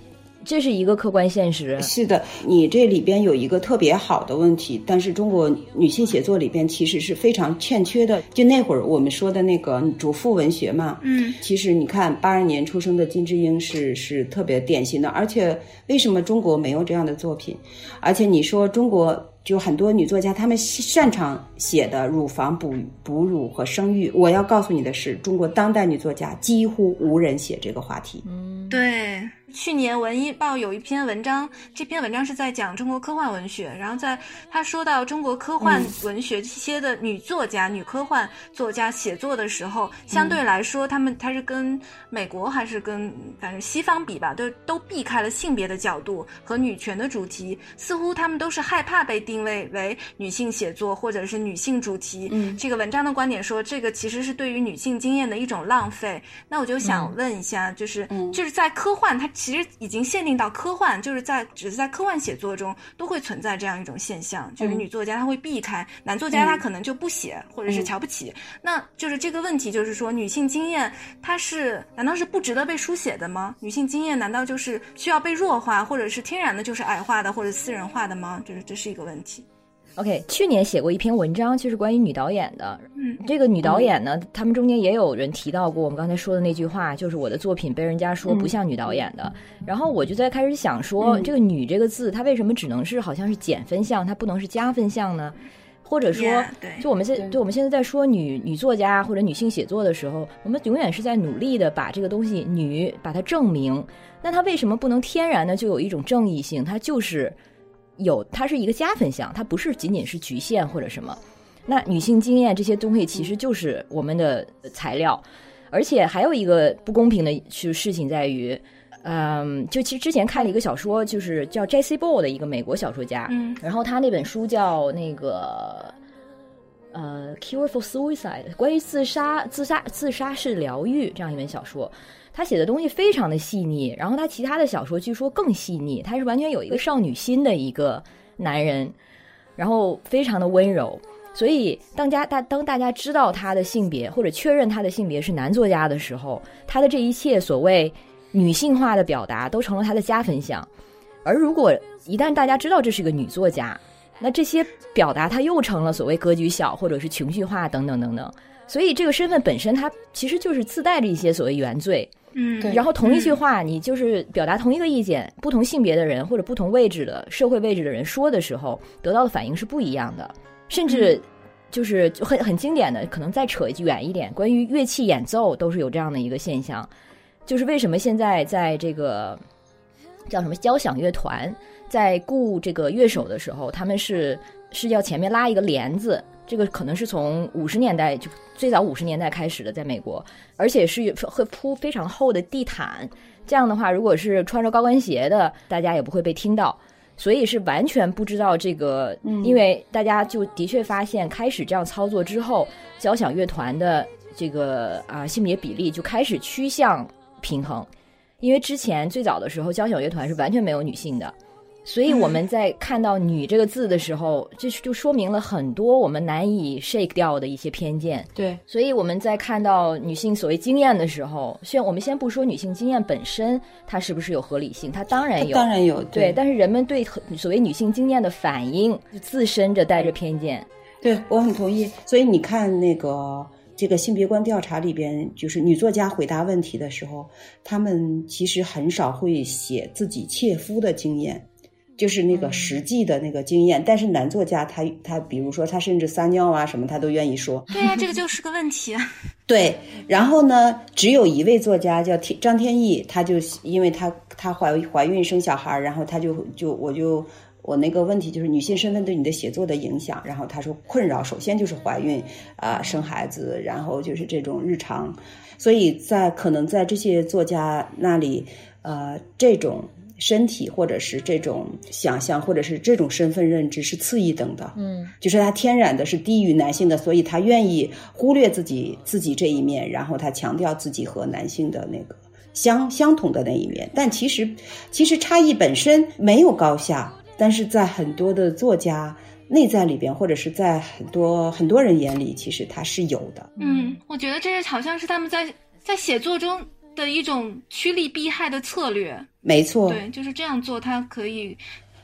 这是一个客观现实。是的，你这里边有一个特别好的问题，但是中国女性写作里边其实是非常欠缺的。就那会儿我们说的那个主妇文学嘛，嗯，其实你看八二年出生的金智英是是特别典型的。而且为什么中国没有这样的作品？而且你说中国。就很多女作家，她们擅长写的乳房哺哺乳和生育。我要告诉你的是，中国当代女作家几乎无人写这个话题。嗯，对。去年文艺报有一篇文章，这篇文章是在讲中国科幻文学，然后在他说到中国科幻文学这些的女作家、女科幻作家写作的时候，相对来说，他们他是跟美国还是跟反正西方比吧，都都避开了性别的角度和女权的主题，似乎他们都是害怕被。定位为女性写作或者是女性主题，嗯，这个文章的观点说，这个其实是对于女性经验的一种浪费。那我就想问一下，就是，就是在科幻，它其实已经限定到科幻，就是在只是在科幻写作中都会存在这样一种现象，就是女作家她会避开，男作家他可能就不写，或者是瞧不起。那就是这个问题，就是说女性经验它是难道是不值得被书写的吗？女性经验难道就是需要被弱化，或者是天然的就是矮化的或者私人化的吗？就是这是一个问题。OK，去年写过一篇文章，就是关于女导演的。嗯，这个女导演呢，他们中间也有人提到过我们刚才说的那句话，就是我的作品被人家说不像女导演的。然后我就在开始想说，这个“女”这个字，它为什么只能是好像是减分项，它不能是加分项呢？或者说，就我们现就我们现在在说女女作家或者女性写作的时候，我们永远是在努力的把这个东西“女”把它证明。那它为什么不能天然的就有一种正义性？它就是。有，它是一个加分项，它不是仅仅是局限或者什么。那女性经验这些东西其实就是我们的材料，而且还有一个不公平的事事情在于，嗯，就其实之前看了一个小说，就是叫 Jesse Ball 的一个美国小说家，嗯，然后他那本书叫那个呃《Cure for Suicide》，关于自杀、自杀、自杀式疗愈这样一本小说。他写的东西非常的细腻，然后他其他的小说据说更细腻。他是完全有一个少女心的一个男人，然后非常的温柔。所以当家大当大家知道他的性别或者确认他的性别是男作家的时候，他的这一切所谓女性化的表达都成了他的加分项。而如果一旦大家知道这是个女作家，那这些表达它又成了所谓格局小或者是情绪化等等等等。所以这个身份本身，它其实就是自带着一些所谓原罪。嗯，然后同一句话，你就是表达同一个意见，不同性别的人或者不同位置的社会位置的人说的时候，得到的反应是不一样的。甚至就是很很经典的，可能再扯远一点，关于乐器演奏都是有这样的一个现象，就是为什么现在在这个叫什么交响乐团在雇这个乐手的时候，他们是是要前面拉一个帘子。这个可能是从五十年代就最早五十年代开始的，在美国，而且是会铺非常厚的地毯。这样的话，如果是穿着高跟鞋的，大家也不会被听到。所以是完全不知道这个，因为大家就的确发现，开始这样操作之后，交响乐团的这个啊性别比例就开始趋向平衡。因为之前最早的时候，交响乐团是完全没有女性的。所以我们在看到“女”这个字的时候，这就说明了很多我们难以 shake 掉的一些偏见。对，所以我们在看到女性所谓经验的时候，先我们先不说女性经验本身它是不是有合理性，它当然有，当然有。对，但是人们对所谓女性经验的反应，自身着带着偏见。对我很同意。所以你看那个这个性别观调查里边，就是女作家回答问题的时候，她们其实很少会写自己切肤的经验。就是那个实际的那个经验，但是男作家他他比如说他甚至撒尿啊什么他都愿意说。对呀，这个就是个问题。对，然后呢，只有一位作家叫天张天翼，他就因为他他怀怀孕生小孩，然后他就就我就我那个问题就是女性身份对你的写作的影响，然后他说困扰首先就是怀孕啊生孩子，然后就是这种日常，所以在可能在这些作家那里，呃，这种。身体或者是这种想象或者是这种身份认知是次一等的，嗯，就是他天然的是低于男性的，所以他愿意忽略自己自己这一面，然后他强调自己和男性的那个相相同的那一面。但其实其实差异本身没有高下，但是在很多的作家内在里边，或者是在很多很多人眼里，其实它是有的。嗯，我觉得这是好像是他们在在写作中的一种趋利避害的策略。没错，对，就是这样做，他可以，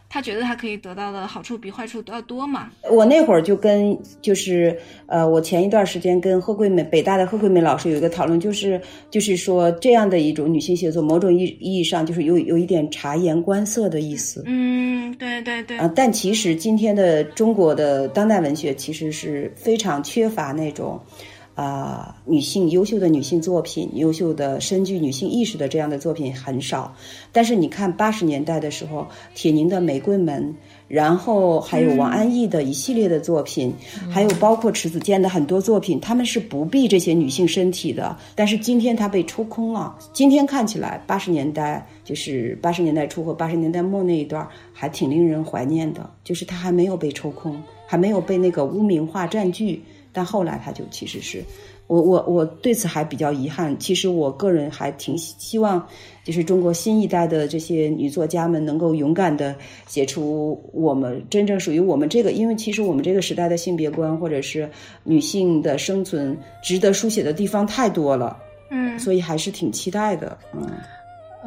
他觉得他可以得到的好处比坏处都要多嘛。我那会儿就跟就是呃，我前一段时间跟贺桂美北大的贺桂美老师有一个讨论，就是就是说这样的一种女性写作，某种意意义上就是有有一点察言观色的意思。嗯，对对对。啊，但其实今天的中国的当代文学其实是非常缺乏那种。啊，女性优秀的女性作品，优秀的深具女性意识的这样的作品很少。但是你看八十年代的时候，铁凝的《玫瑰门》，然后还有王安忆的一系列的作品，还有包括迟子建的很多作品，他们是不避这些女性身体的。但是今天它被抽空了。今天看起来，八十年代就是八十年代初和八十年代末那一段，还挺令人怀念的，就是它还没有被抽空，还没有被那个污名化占据。但后来他就其实是，我我我对此还比较遗憾。其实我个人还挺希望，就是中国新一代的这些女作家们能够勇敢的写出我们真正属于我们这个，因为其实我们这个时代的性别观或者是女性的生存值得书写的地方太多了，嗯，所以还是挺期待的，嗯。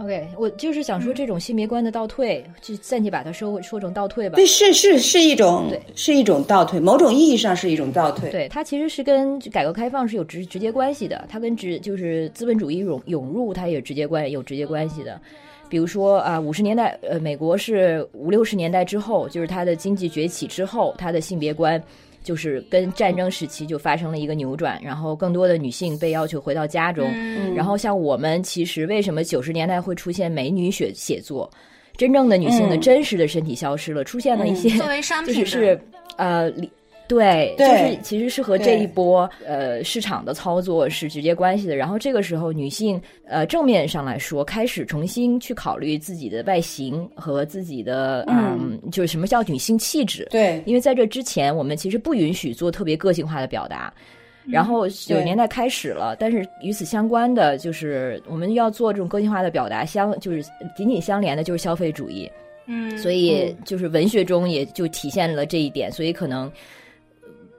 OK，我就是想说这种性别观的倒退，就暂且把它说说成倒退吧。对，是是是一种，对，是一种倒退，某种意义上是一种倒退。对，它其实是跟改革开放是有直直接关系的，它跟直就是资本主义涌涌入，它也直接关有直接关系的。比如说啊，五十年代，呃，美国是五六十年代之后，就是它的经济崛起之后，它的性别观。就是跟战争时期就发生了一个扭转，然后更多的女性被要求回到家中。然后像我们其实为什么九十年代会出现美女写写作，真正的女性的真实的身体消失了，出现了一些作为商品是呃。对，就是其实是和这一波呃市场的操作是直接关系的。然后这个时候，女性呃正面上来说，开始重新去考虑自己的外形和自己的嗯，就是什么叫女性气质。对，因为在这之前，我们其实不允许做特别个性化的表达。然后九十年代开始了，但是与此相关的就是我们要做这种个性化的表达，相就是紧紧相连的就是消费主义。嗯，所以就是文学中也就体现了这一点，所以可能。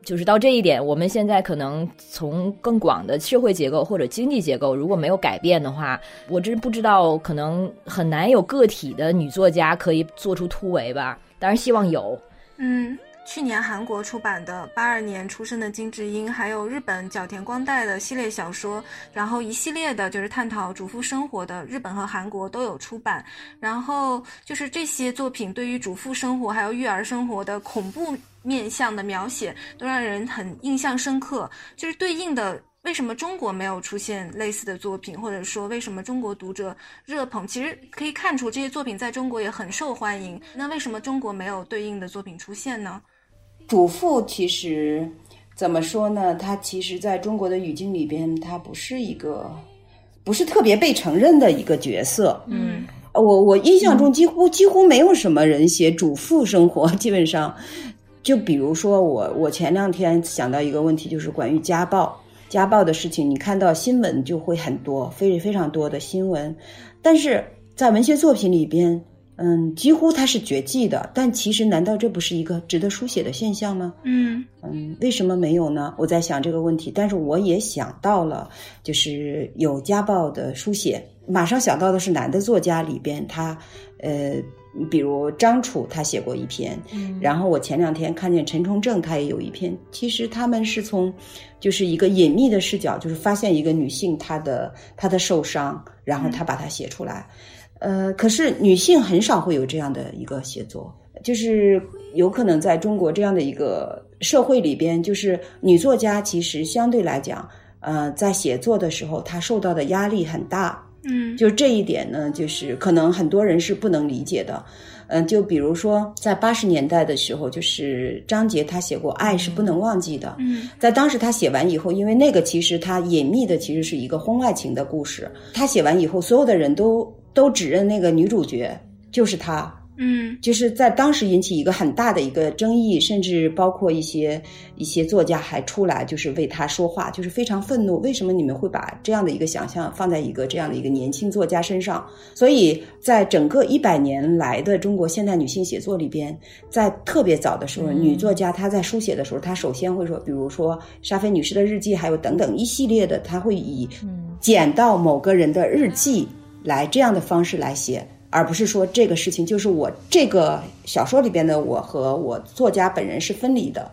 就是到这一点，我们现在可能从更广的社会结构或者经济结构如果没有改变的话，我真不知道，可能很难有个体的女作家可以做出突围吧。当然希望有。嗯，去年韩国出版的八二年出生的金智英，还有日本角田光代的系列小说，然后一系列的就是探讨主妇生活的，日本和韩国都有出版。然后就是这些作品对于主妇生活还有育儿生活的恐怖。面相的描写都让人很印象深刻，就是对应的为什么中国没有出现类似的作品，或者说为什么中国读者热捧？其实可以看出这些作品在中国也很受欢迎。那为什么中国没有对应的作品出现呢？主妇其实怎么说呢？它其实在中国的语境里边，它不是一个不是特别被承认的一个角色。嗯，我我印象中几乎几乎没有什么人写主妇生活，基本上。就比如说我，我前两天想到一个问题，就是关于家暴，家暴的事情，你看到新闻就会很多，非非常多的新闻，但是在文学作品里边，嗯，几乎它是绝迹的。但其实，难道这不是一个值得书写的现象吗？嗯嗯，为什么没有呢？我在想这个问题，但是我也想到了，就是有家暴的书写，马上想到的是男的作家里边，他呃。比如张楚他写过一篇，然后我前两天看见陈崇正他也有一篇。其实他们是从，就是一个隐秘的视角，就是发现一个女性她的她的受伤，然后他把它写出来。呃，可是女性很少会有这样的一个写作，就是有可能在中国这样的一个社会里边，就是女作家其实相对来讲，呃，在写作的时候她受到的压力很大。嗯，就这一点呢，就是可能很多人是不能理解的。嗯，就比如说在八十年代的时候，就是张杰他写过《爱是不能忘记的》。嗯，在当时他写完以后，因为那个其实他隐秘的其实是一个婚外情的故事。他写完以后，所有的人都都指认那个女主角就是他。嗯就是在当时引起一个很大的一个争议，甚至包括一些一些作家还出来就是为他说话，就是非常愤怒。为什么你们会把这样的一个想象放在一个这样的一个年轻作家身上？所以在整个一百年来的中国现代女性写作里边，在特别早的时候，女作家她在书写的时候，她首先会说，比如说沙菲女士的日记，还有等等一系列的，她会以捡到某个人的日记来这样的方式来写。而不是说这个事情就是我这个小说里边的我和我作家本人是分离的，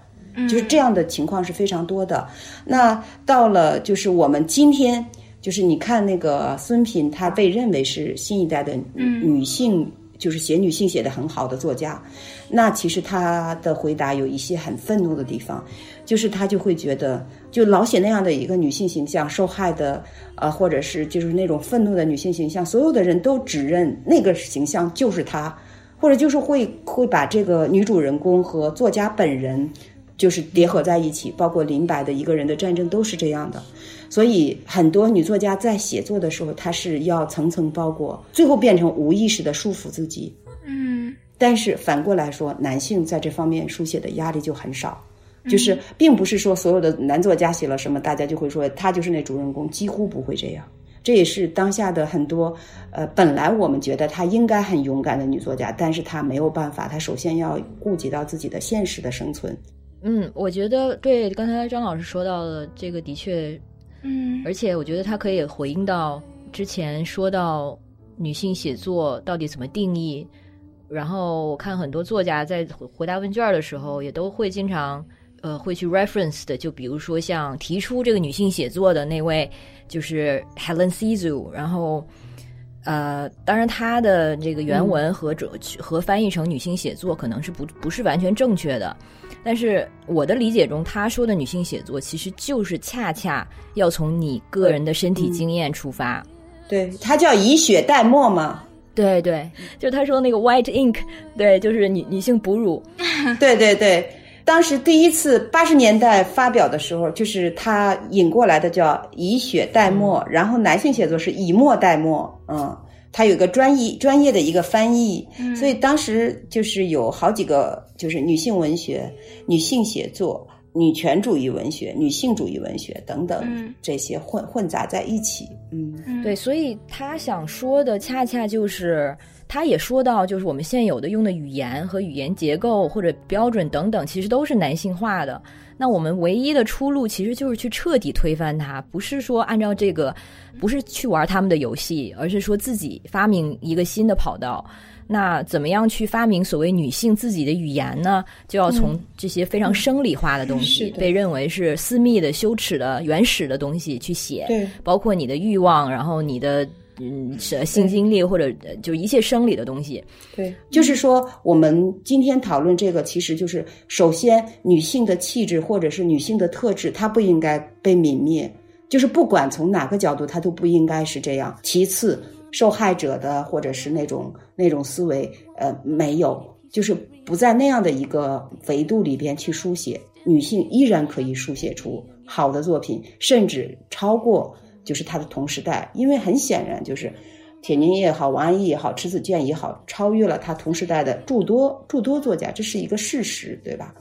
就是这样的情况是非常多的。那到了就是我们今天，就是你看那个孙平，她被认为是新一代的女性，就是写女性写的很好的作家。那其实她的回答有一些很愤怒的地方，就是她就会觉得，就老写那样的一个女性形象，受害的。呃，或者是就是那种愤怒的女性形象，所有的人都指认那个形象就是她，或者就是会会把这个女主人公和作家本人就是叠合在一起，包括林白的一个人的战争都是这样的。所以很多女作家在写作的时候，她是要层层包裹，最后变成无意识的束缚自己。嗯，但是反过来说，男性在这方面书写的压力就很少。就是并不是说所有的男作家写了什么，大家就会说他就是那主人公，几乎不会这样。这也是当下的很多，呃，本来我们觉得她应该很勇敢的女作家，但是她没有办法，她首先要顾及到自己的现实的生存。嗯，我觉得对刚才张老师说到的这个的确，嗯，而且我觉得他可以回应到之前说到女性写作到底怎么定义，然后我看很多作家在回答问卷的时候也都会经常。呃，会去 reference 的，就比如说像提出这个女性写作的那位，就是 Helen Cizu，然后，呃，当然她的这个原文和这和翻译成女性写作可能是不不是完全正确的，但是我的理解中，他说的女性写作其实就是恰恰要从你个人的身体经验出发，对，他叫以血代墨嘛，对对，就他说那个 white ink，对，就是女女性哺乳，对 对对。当时第一次八十年代发表的时候，就是他引过来的叫以血代墨，然后男性写作是以墨代墨，嗯，他有一个专业专业的一个翻译，所以当时就是有好几个就是女性文学、女性写作、女权主义文学、女性主义文学等等这些混混杂在一起，嗯，对，所以他想说的恰恰就是。他也说到，就是我们现有的用的语言和语言结构或者标准等等，其实都是男性化的。那我们唯一的出路，其实就是去彻底推翻它，不是说按照这个，不是去玩他们的游戏，而是说自己发明一个新的跑道。那怎么样去发明所谓女性自己的语言呢？就要从这些非常生理化的东西，被认为是私密的、羞耻的、原始的东西去写，对，包括你的欲望，然后你的。嗯，是性经历或者就一切生理的东西。对，就是说，我们今天讨论这个，其实就是首先，女性的气质或者是女性的特质，它不应该被泯灭。就是不管从哪个角度，它都不应该是这样。其次，受害者的或者是那种那种思维，呃，没有，就是不在那样的一个维度里边去书写，女性依然可以书写出好的作品，甚至超过。就是他的同时代，因为很显然，就是铁凝也好，王安忆也好，迟子建也好，超越了他同时代的诸多诸多作家，这是一个事实，对吧？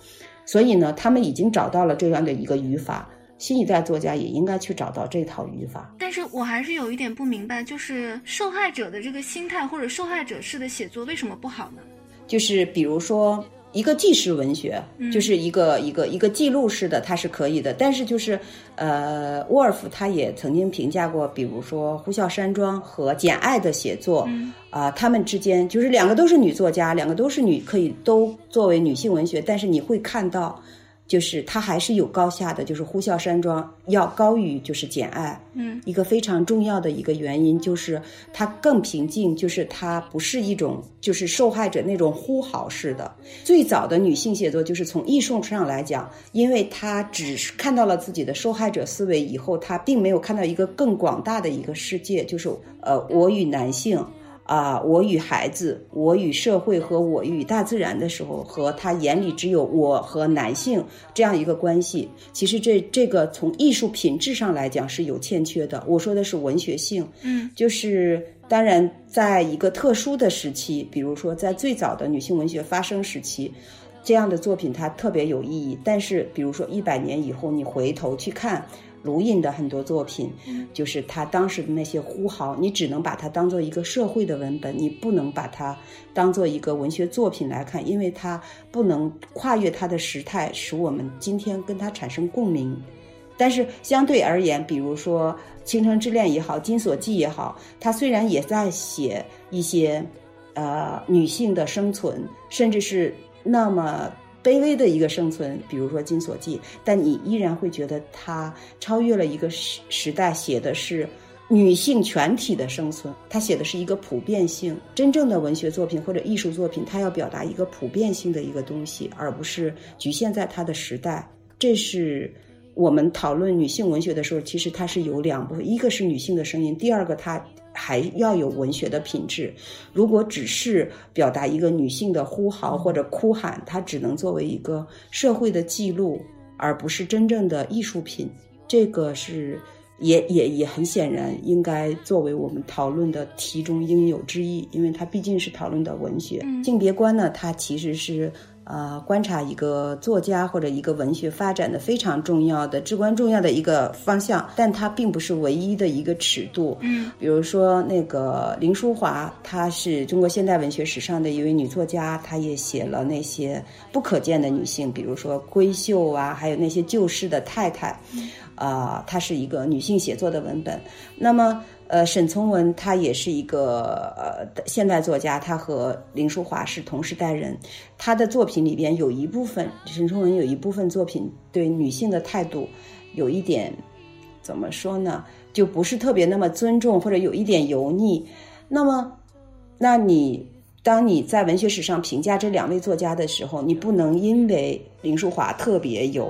所以呢，他们已经找到了这样的一个语法，新一代作家也应该去找到这套语法。但是我还是有一点不明白，就是受害者的这个心态或者受害者式的写作为什么不好呢？就是比如说。一个纪实文学，就是一个一个一个记录式的，它是可以的。但是就是，呃，沃尔夫他也曾经评价过，比如说《呼啸山庄》和《简爱》的写作，啊，他们之间就是两个都是女作家，两个都是女，可以都作为女性文学，但是你会看到。就是它还是有高下的，就是《呼啸山庄》要高于就是《简爱》，嗯，一个非常重要的一个原因就是它更平静，就是它不是一种就是受害者那种呼号式的。最早的女性写作就是从艺术上来讲，因为她只是看到了自己的受害者思维以后，她并没有看到一个更广大的一个世界，就是呃，我与男性。啊，我与孩子，我与社会和我与大自然的时候，和他眼里只有我和男性这样一个关系。其实这这个从艺术品质上来讲是有欠缺的。我说的是文学性，嗯，就是当然，在一个特殊的时期，比如说在最早的女性文学发生时期，这样的作品它特别有意义。但是，比如说一百年以后，你回头去看卢印的很多作品，就是他当时的那些呼号，你只能把它当做一个社会的文本，你不能把它当做一个文学作品来看，因为它不能跨越它的时态，使我们今天跟它产生共鸣。但是相对而言，比如说《倾城之恋》也好，《金锁记》也好，它虽然也在写一些，呃，女性的生存，甚至是那么卑微的一个生存，比如说《金锁记》，但你依然会觉得它超越了一个时时代，写的是女性全体的生存，它写的是一个普遍性。真正的文学作品或者艺术作品，它要表达一个普遍性的一个东西，而不是局限在它的时代。这是。我们讨论女性文学的时候，其实它是有两部分，一个是女性的声音，第二个它还要有文学的品质。如果只是表达一个女性的呼嚎或者哭喊，它只能作为一个社会的记录，而不是真正的艺术品。这个是也也也很显然应该作为我们讨论的题中应有之义，因为它毕竟是讨论的文学性别观呢，它其实是。呃，观察一个作家或者一个文学发展的非常重要的、至关重要的一个方向，但它并不是唯一的一个尺度。嗯，比如说那个林淑华，她是中国现代文学史上的一位女作家，她也写了那些不可见的女性，比如说闺秀啊，还有那些旧式的太太。啊，她是一个女性写作的文本。那么。呃，沈从文他也是一个呃现代作家，他和林淑华是同时代人。他的作品里边有一部分，沈从文有一部分作品对女性的态度有一点怎么说呢？就不是特别那么尊重，或者有一点油腻。那么，那你当你在文学史上评价这两位作家的时候，你不能因为林淑华特别有。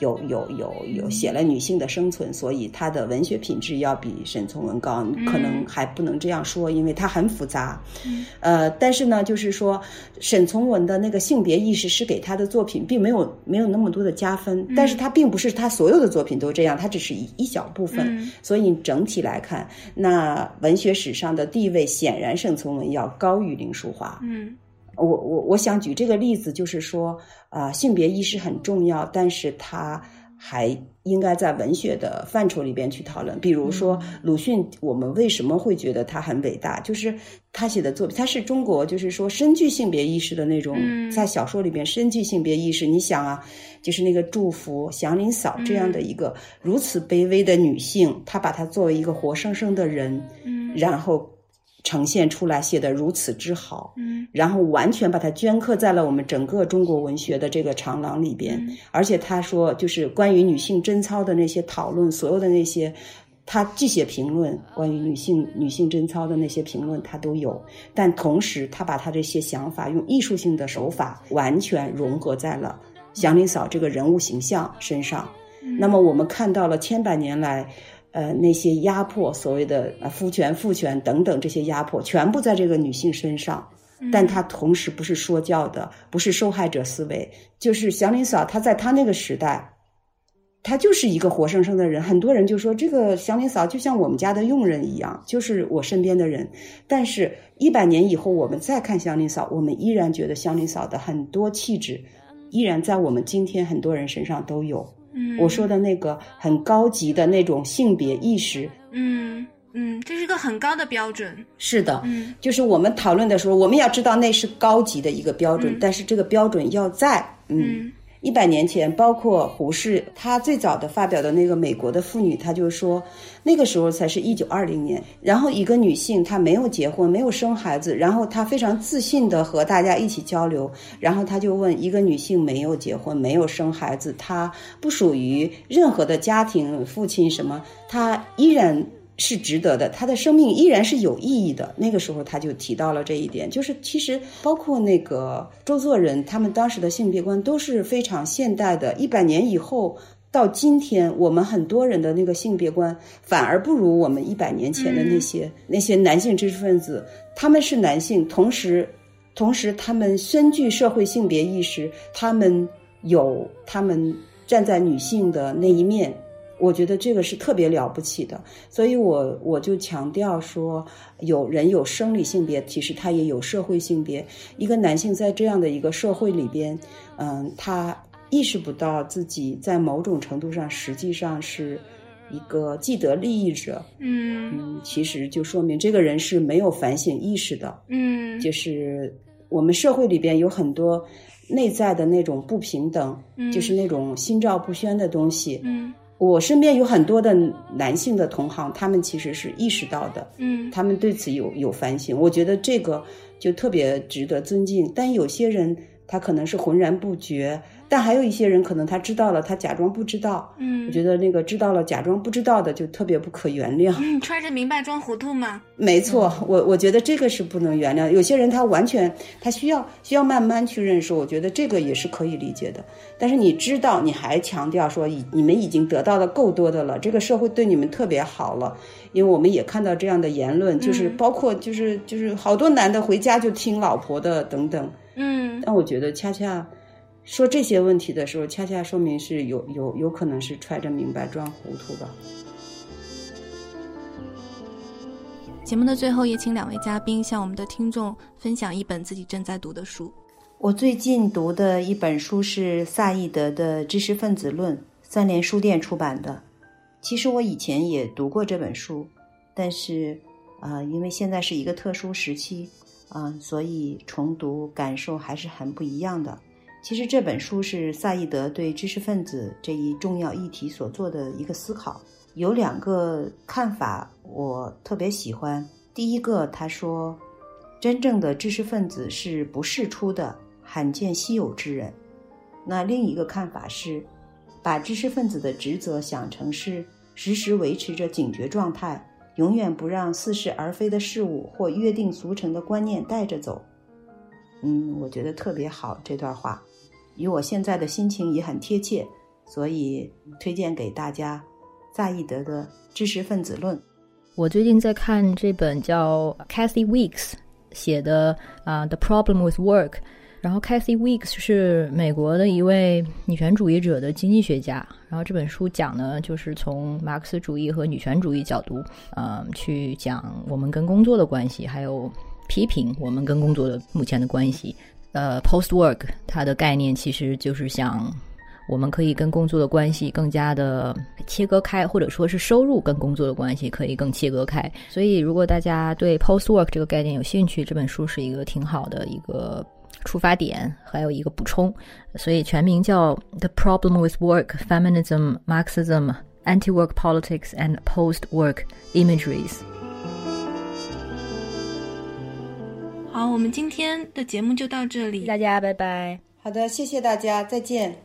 有有有有写了女性的生存，所以她的文学品质要比沈从文高，可能还不能这样说，因为它很复杂。呃，但是呢，就是说沈从文的那个性别意识是给他的作品并没有没有那么多的加分，但是他并不是他所有的作品都这样，他只是一一小部分。所以整体来看，那文学史上的地位显然沈从文要高于林淑华。嗯。我我我想举这个例子，就是说，啊，性别意识很重要，但是它还应该在文学的范畴里边去讨论。比如说，鲁迅，我们为什么会觉得他很伟大？就是他写的作品，他是中国，就是说深具性别意识的那种，在小说里边深具性别意识。你想啊，就是那个祝福祥林嫂这样的一个如此卑微的女性，她把她作为一个活生生的人，嗯，然后。呈现出来写得如此之好，嗯，然后完全把它镌刻在了我们整个中国文学的这个长廊里边。而且他说，就是关于女性贞操的那些讨论，所有的那些，他既写评论，关于女性女性贞操的那些评论他都有，但同时他把他这些想法用艺术性的手法完全融合在了祥林嫂这个人物形象身上。那么我们看到了千百年来。呃，那些压迫，所谓的呃夫权、父权等等这些压迫，全部在这个女性身上。但她同时不是说教的，不是受害者思维。就是祥林嫂，她在她那个时代，她就是一个活生生的人。很多人就说，这个祥林嫂就像我们家的佣人一样，就是我身边的人。但是，一百年以后，我们再看祥林嫂，我们依然觉得祥林嫂的很多气质，依然在我们今天很多人身上都有。我说的那个很高级的那种性别意识，嗯嗯，这是个很高的标准。是的，嗯，就是我们讨论的时候，我们要知道那是高级的一个标准，但是这个标准要在，嗯。一百年前，包括胡适，他最早的发表的那个美国的妇女，他就说，那个时候才是一九二零年。然后一个女性，她没有结婚，没有生孩子，然后她非常自信的和大家一起交流。然后他就问，一个女性没有结婚，没有生孩子，她不属于任何的家庭，父亲什么，她依然。是值得的，他的生命依然是有意义的。那个时候他就提到了这一点，就是其实包括那个周作人，他们当时的性别观都是非常现代的。一百年以后到今天，我们很多人的那个性别观反而不如我们一百年前的那些那些男性知识分子。他们是男性，同时同时他们深具社会性别意识，他们有他们站在女性的那一面。我觉得这个是特别了不起的，所以我我就强调说，有人有生理性别，其实他也有社会性别。一个男性在这样的一个社会里边，嗯，他意识不到自己在某种程度上实际上是一个既得利益者，嗯。嗯，其实就说明这个人是没有反省意识的，嗯。就是我们社会里边有很多内在的那种不平等，嗯。就是那种心照不宣的东西。嗯我身边有很多的男性的同行，他们其实是意识到的，嗯他们对此有有反省。我觉得这个就特别值得尊敬。但有些人他可能是浑然不觉，但还有一些人可能他知道了，他假装不知道。嗯我觉得那个知道了假装不知道的就特别不可原谅。嗯，揣着明白装糊涂嘛。没错，我我觉得这个是不能原谅。有些人他完全他需要需要慢慢去认识，我觉得这个也是可以理解的。但是你知道，你还强调说已你们已经得到的够多的了，这个社会对你们特别好了。因为我们也看到这样的言论，就是包括就是就是好多男的回家就听老婆的等等。嗯但我觉得恰恰说这些问题的时候，恰恰说明是有有有可能是揣着明白装糊涂吧。节目的最后，也请两位嘉宾向我们的听众分享一本自己正在读的书。我最近读的一本书是萨义德的《知识分子论》，三联书店出版的。其实我以前也读过这本书，但是啊、呃因为现在是一个特殊时期，啊、所以重读感受还是很不一样的。其实这本书是萨义德对知识分子这一重要议题所做的一个思考，有两个看法我特别喜欢。第一个，他说，真正的知识分子是不世出的罕见稀有之人。那另一个看法是，把知识分子的职责想成是时时维持着警觉状态，永远不让似是而非的事物或约定俗成的观念带着走。嗯，我觉得特别好这段话，与我现在的心情也很贴切，所以推荐给大家萨义德的《知识分子论》。我最近在看这本叫 Kathy Weeks 写的啊、The Problem with Work》，然后 Kathy Weeks 是美国的一位女权主义者的经济学家，然后这本书讲呢，就是从马克思主义和女权主义角度，嗯、去讲我们跟工作的关系，还有批评我们跟工作的目前的关系。呃，post work 它的概念其实就是想我们可以跟工作的关系更加的切割开，或者说是收入跟工作的关系可以更切割开。所以，如果大家对 post work 这个概念有兴趣，这本书是一个挺好的一个出发点，还有一个补充。所以全名叫《The Problem with Work: Feminism, Marxism, Anti-Work Politics, and Post-Work Imageries》。好，我们今天的节目就到这里。大家拜拜。好的，谢谢大家，再见。